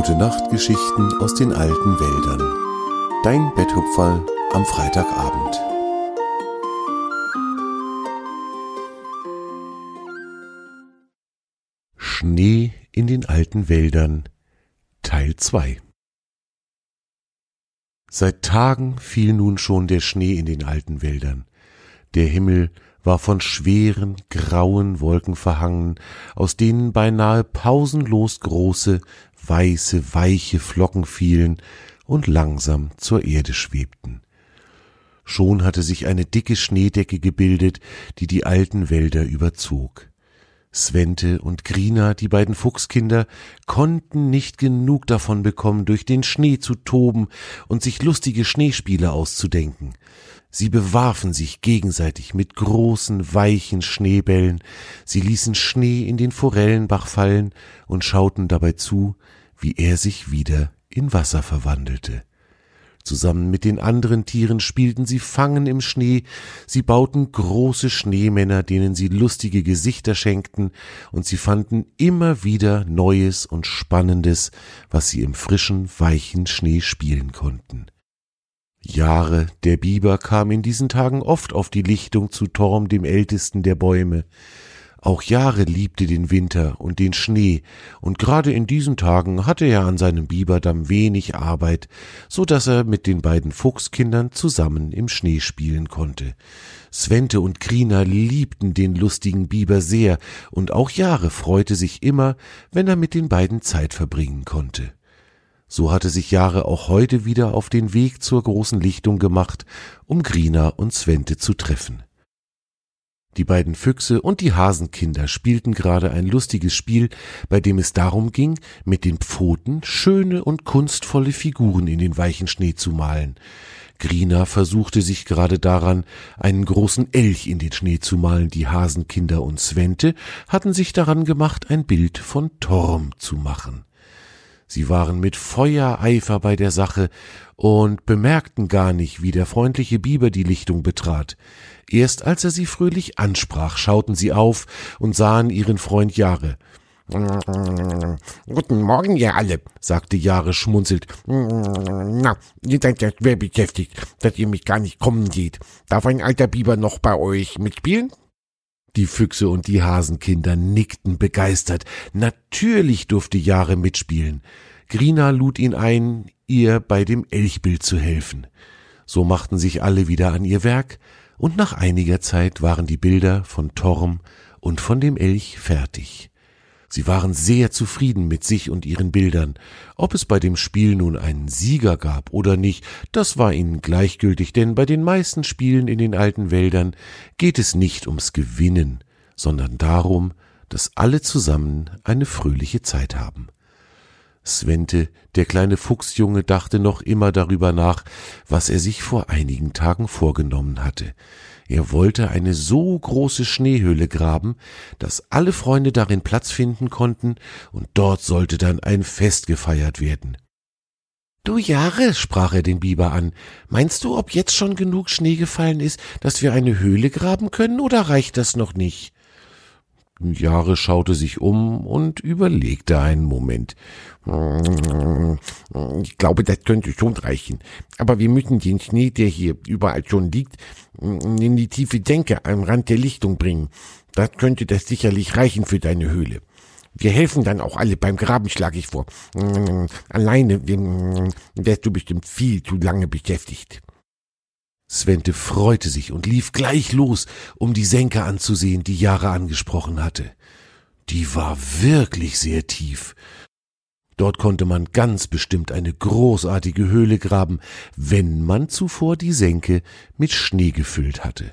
Gute Nacht Geschichten aus den alten Wäldern. Dein Betthupferl am Freitagabend. Schnee in den alten Wäldern Teil 2 Seit Tagen fiel nun schon der Schnee in den alten Wäldern. Der Himmel war von schweren, grauen Wolken verhangen, aus denen beinahe pausenlos große, weiße, weiche Flocken fielen und langsam zur Erde schwebten. Schon hatte sich eine dicke Schneedecke gebildet, die die alten Wälder überzog. Svente und Grina, die beiden Fuchskinder, konnten nicht genug davon bekommen, durch den Schnee zu toben und sich lustige Schneespiele auszudenken. Sie bewarfen sich gegenseitig mit großen, weichen Schneebällen, sie ließen Schnee in den Forellenbach fallen und schauten dabei zu, wie er sich wieder in Wasser verwandelte. Zusammen mit den anderen Tieren spielten sie Fangen im Schnee, sie bauten große Schneemänner, denen sie lustige Gesichter schenkten, und sie fanden immer wieder Neues und Spannendes, was sie im frischen, weichen Schnee spielen konnten. Jahre, der Biber kam in diesen Tagen oft auf die Lichtung zu Torm, dem ältesten der Bäume. Auch Jahre liebte den Winter und den Schnee, und gerade in diesen Tagen hatte er an seinem Biberdamm wenig Arbeit, so dass er mit den beiden Fuchskindern zusammen im Schnee spielen konnte. Svente und Krina liebten den lustigen Biber sehr, und auch Jahre freute sich immer, wenn er mit den beiden Zeit verbringen konnte. So hatte sich Jahre auch heute wieder auf den Weg zur großen Lichtung gemacht, um Grina und Svente zu treffen. Die beiden Füchse und die Hasenkinder spielten gerade ein lustiges Spiel, bei dem es darum ging, mit den Pfoten schöne und kunstvolle Figuren in den weichen Schnee zu malen. Grina versuchte sich gerade daran, einen großen Elch in den Schnee zu malen, die Hasenkinder und Svente hatten sich daran gemacht, ein Bild von Torm zu machen. Sie waren mit Feuereifer bei der Sache und bemerkten gar nicht, wie der freundliche Biber die Lichtung betrat. Erst als er sie fröhlich ansprach, schauten sie auf und sahen ihren Freund Jahre. Guten Morgen, ihr alle, sagte Jahre schmunzelt. Na, ihr seid ja schwer beschäftigt, dass ihr mich gar nicht kommen seht. Darf ein alter Biber noch bei euch mitspielen? Die Füchse und die Hasenkinder nickten begeistert. Natürlich durfte Jahre mitspielen. Grina lud ihn ein, ihr bei dem Elchbild zu helfen. So machten sich alle wieder an ihr Werk, und nach einiger Zeit waren die Bilder von Torm und von dem Elch fertig. Sie waren sehr zufrieden mit sich und ihren Bildern. Ob es bei dem Spiel nun einen Sieger gab oder nicht, das war ihnen gleichgültig, denn bei den meisten Spielen in den alten Wäldern geht es nicht ums Gewinnen, sondern darum, dass alle zusammen eine fröhliche Zeit haben. Svente, der kleine Fuchsjunge, dachte noch immer darüber nach, was er sich vor einigen Tagen vorgenommen hatte. Er wollte eine so große Schneehöhle graben, dass alle Freunde darin Platz finden konnten, und dort sollte dann ein Fest gefeiert werden. Du Jahre, sprach er den Biber an, meinst du, ob jetzt schon genug Schnee gefallen ist, dass wir eine Höhle graben können, oder reicht das noch nicht? Jahre schaute sich um und überlegte einen Moment. Ich glaube, das könnte schon reichen. Aber wir müssen den Schnee, der hier überall schon liegt, in die tiefe Senke am Rand der Lichtung bringen. Das könnte das sicherlich reichen für deine Höhle. Wir helfen dann auch alle beim Graben, schlage ich vor. Alleine wärst du bestimmt viel zu lange beschäftigt. Svente freute sich und lief gleich los, um die Senke anzusehen, die Jahre angesprochen hatte. Die war wirklich sehr tief. Dort konnte man ganz bestimmt eine großartige Höhle graben, wenn man zuvor die Senke mit Schnee gefüllt hatte.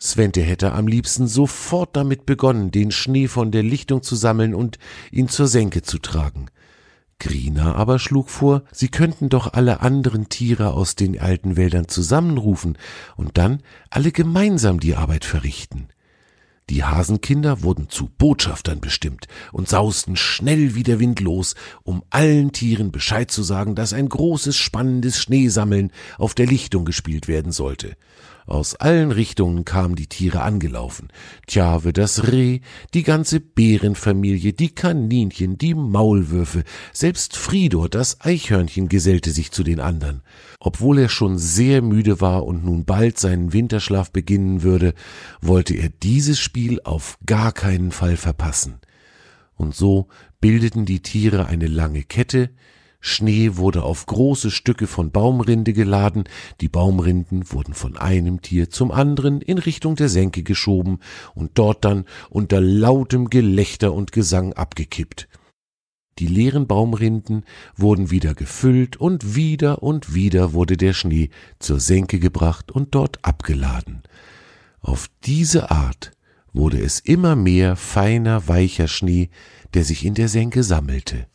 Svente hätte am liebsten sofort damit begonnen, den Schnee von der Lichtung zu sammeln und ihn zur Senke zu tragen. Grina aber schlug vor, sie könnten doch alle anderen Tiere aus den alten Wäldern zusammenrufen und dann alle gemeinsam die Arbeit verrichten. Die Hasenkinder wurden zu Botschaftern bestimmt und sausten schnell wie der Wind los, um allen Tieren Bescheid zu sagen, dass ein großes, spannendes Schneesammeln auf der Lichtung gespielt werden sollte. Aus allen Richtungen kamen die Tiere angelaufen. Tjawe, das Reh, die ganze Bärenfamilie, die Kaninchen, die Maulwürfe, selbst Fridor, das Eichhörnchen, gesellte sich zu den anderen. Obwohl er schon sehr müde war und nun bald seinen Winterschlaf beginnen würde, wollte er dieses Spiel auf gar keinen Fall verpassen. Und so bildeten die Tiere eine lange Kette, Schnee wurde auf große Stücke von Baumrinde geladen, die Baumrinden wurden von einem Tier zum anderen in Richtung der Senke geschoben und dort dann unter lautem Gelächter und Gesang abgekippt. Die leeren Baumrinden wurden wieder gefüllt und wieder und wieder wurde der Schnee zur Senke gebracht und dort abgeladen. Auf diese Art wurde es immer mehr feiner, weicher Schnee, der sich in der Senke sammelte.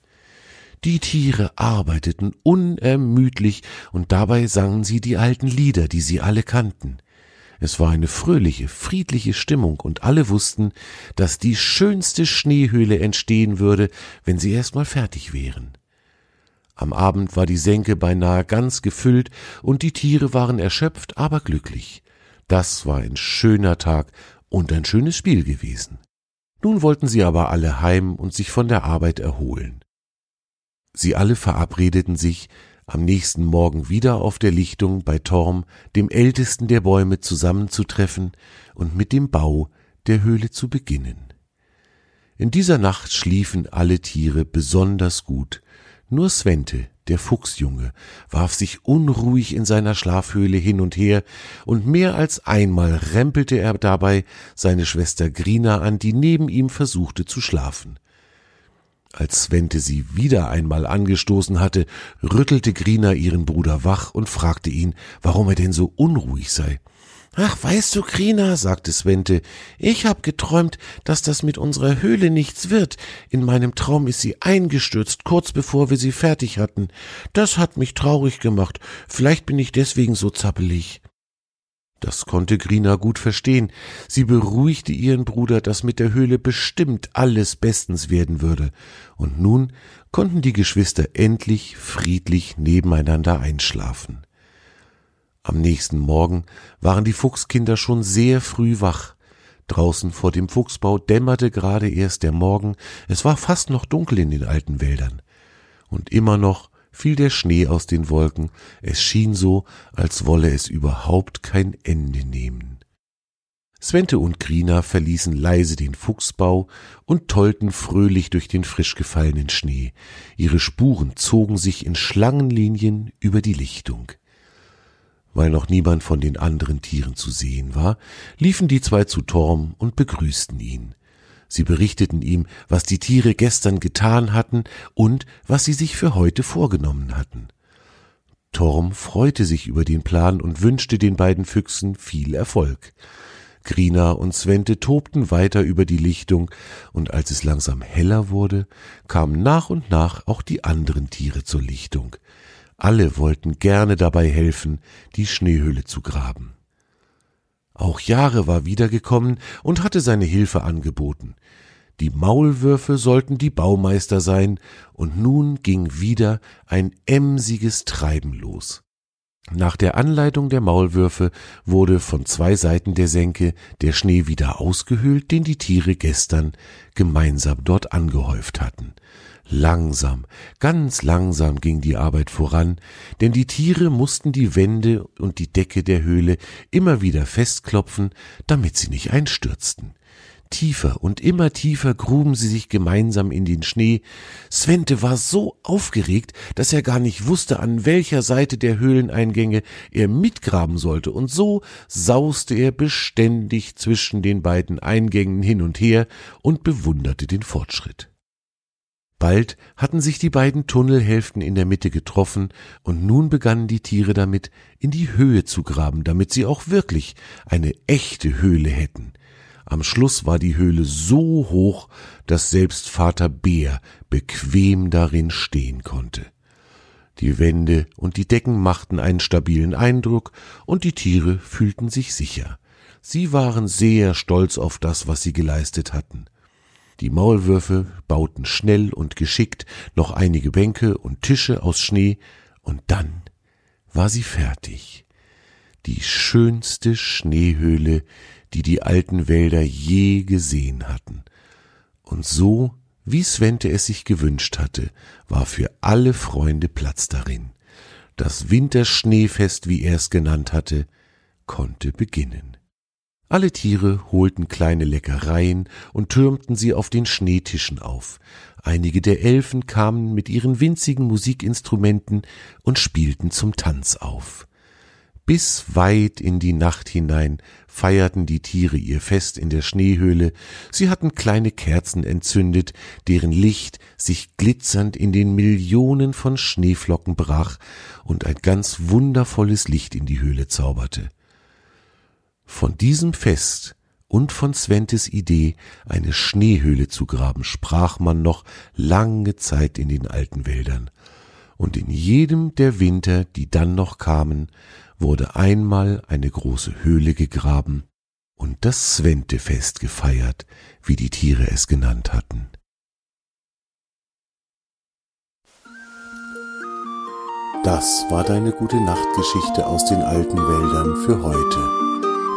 Die Tiere arbeiteten unermüdlich und dabei sangen sie die alten Lieder, die sie alle kannten. Es war eine fröhliche, friedliche Stimmung und alle wussten, dass die schönste Schneehöhle entstehen würde, wenn sie erst mal fertig wären. Am Abend war die Senke beinahe ganz gefüllt und die Tiere waren erschöpft, aber glücklich. Das war ein schöner Tag und ein schönes Spiel gewesen. Nun wollten sie aber alle heim und sich von der Arbeit erholen. Sie alle verabredeten sich, am nächsten Morgen wieder auf der Lichtung bei Torm, dem ältesten der Bäume, zusammenzutreffen und mit dem Bau der Höhle zu beginnen. In dieser Nacht schliefen alle Tiere besonders gut, nur Svente, der Fuchsjunge, warf sich unruhig in seiner Schlafhöhle hin und her, und mehr als einmal rempelte er dabei seine Schwester Grina an, die neben ihm versuchte zu schlafen. Als Svente sie wieder einmal angestoßen hatte, rüttelte Grina ihren Bruder wach und fragte ihn, warum er denn so unruhig sei. Ach, weißt du, Grina, sagte Svente, ich hab geträumt, dass das mit unserer Höhle nichts wird. In meinem Traum ist sie eingestürzt, kurz bevor wir sie fertig hatten. Das hat mich traurig gemacht. Vielleicht bin ich deswegen so zappelig. Das konnte Grina gut verstehen. Sie beruhigte ihren Bruder, dass mit der Höhle bestimmt alles bestens werden würde. Und nun konnten die Geschwister endlich friedlich nebeneinander einschlafen. Am nächsten Morgen waren die Fuchskinder schon sehr früh wach. Draußen vor dem Fuchsbau dämmerte gerade erst der Morgen, es war fast noch dunkel in den alten Wäldern. Und immer noch fiel der Schnee aus den Wolken, es schien so, als wolle es überhaupt kein Ende nehmen. Svente und Grina verließen leise den Fuchsbau und tollten fröhlich durch den frisch gefallenen Schnee. Ihre Spuren zogen sich in Schlangenlinien über die Lichtung. Weil noch niemand von den anderen Tieren zu sehen war, liefen die zwei zu Torm und begrüßten ihn. Sie berichteten ihm, was die Tiere gestern getan hatten und was sie sich für heute vorgenommen hatten. Torm freute sich über den Plan und wünschte den beiden Füchsen viel Erfolg. Grina und Svente tobten weiter über die Lichtung, und als es langsam heller wurde, kamen nach und nach auch die anderen Tiere zur Lichtung. Alle wollten gerne dabei helfen, die Schneehöhle zu graben. Auch Jahre war wiedergekommen und hatte seine Hilfe angeboten. Die Maulwürfe sollten die Baumeister sein, und nun ging wieder ein emsiges Treiben los. Nach der Anleitung der Maulwürfe wurde von zwei Seiten der Senke der Schnee wieder ausgehöhlt, den die Tiere gestern gemeinsam dort angehäuft hatten. Langsam, ganz langsam ging die Arbeit voran, denn die Tiere mussten die Wände und die Decke der Höhle immer wieder festklopfen, damit sie nicht einstürzten. Tiefer und immer tiefer gruben sie sich gemeinsam in den Schnee. Svente war so aufgeregt, dass er gar nicht wusste, an welcher Seite der Höhleneingänge er mitgraben sollte, und so sauste er beständig zwischen den beiden Eingängen hin und her und bewunderte den Fortschritt. Bald hatten sich die beiden Tunnelhälften in der Mitte getroffen, und nun begannen die Tiere damit, in die Höhe zu graben, damit sie auch wirklich eine echte Höhle hätten. Am Schluss war die Höhle so hoch, dass selbst Vater Bär bequem darin stehen konnte. Die Wände und die Decken machten einen stabilen Eindruck, und die Tiere fühlten sich sicher. Sie waren sehr stolz auf das, was sie geleistet hatten. Die Maulwürfe bauten schnell und geschickt noch einige Bänke und Tische aus Schnee, und dann war sie fertig. die schönste Schneehöhle, die die alten Wälder je gesehen hatten. Und so, wie Svente es sich gewünscht hatte, war für alle Freunde Platz darin. Das Winterschneefest, wie er es genannt hatte, konnte beginnen. Alle Tiere holten kleine Leckereien und türmten sie auf den Schneetischen auf. Einige der Elfen kamen mit ihren winzigen Musikinstrumenten und spielten zum Tanz auf. Bis weit in die Nacht hinein feierten die Tiere ihr Fest in der Schneehöhle, sie hatten kleine Kerzen entzündet, deren Licht sich glitzernd in den Millionen von Schneeflocken brach und ein ganz wundervolles Licht in die Höhle zauberte. Von diesem Fest und von Sventes Idee, eine Schneehöhle zu graben, sprach man noch lange Zeit in den alten Wäldern. Und in jedem der Winter, die dann noch kamen, wurde einmal eine große Höhle gegraben und das Sventefest gefeiert, wie die Tiere es genannt hatten. Das war deine gute Nachtgeschichte aus den alten Wäldern für heute.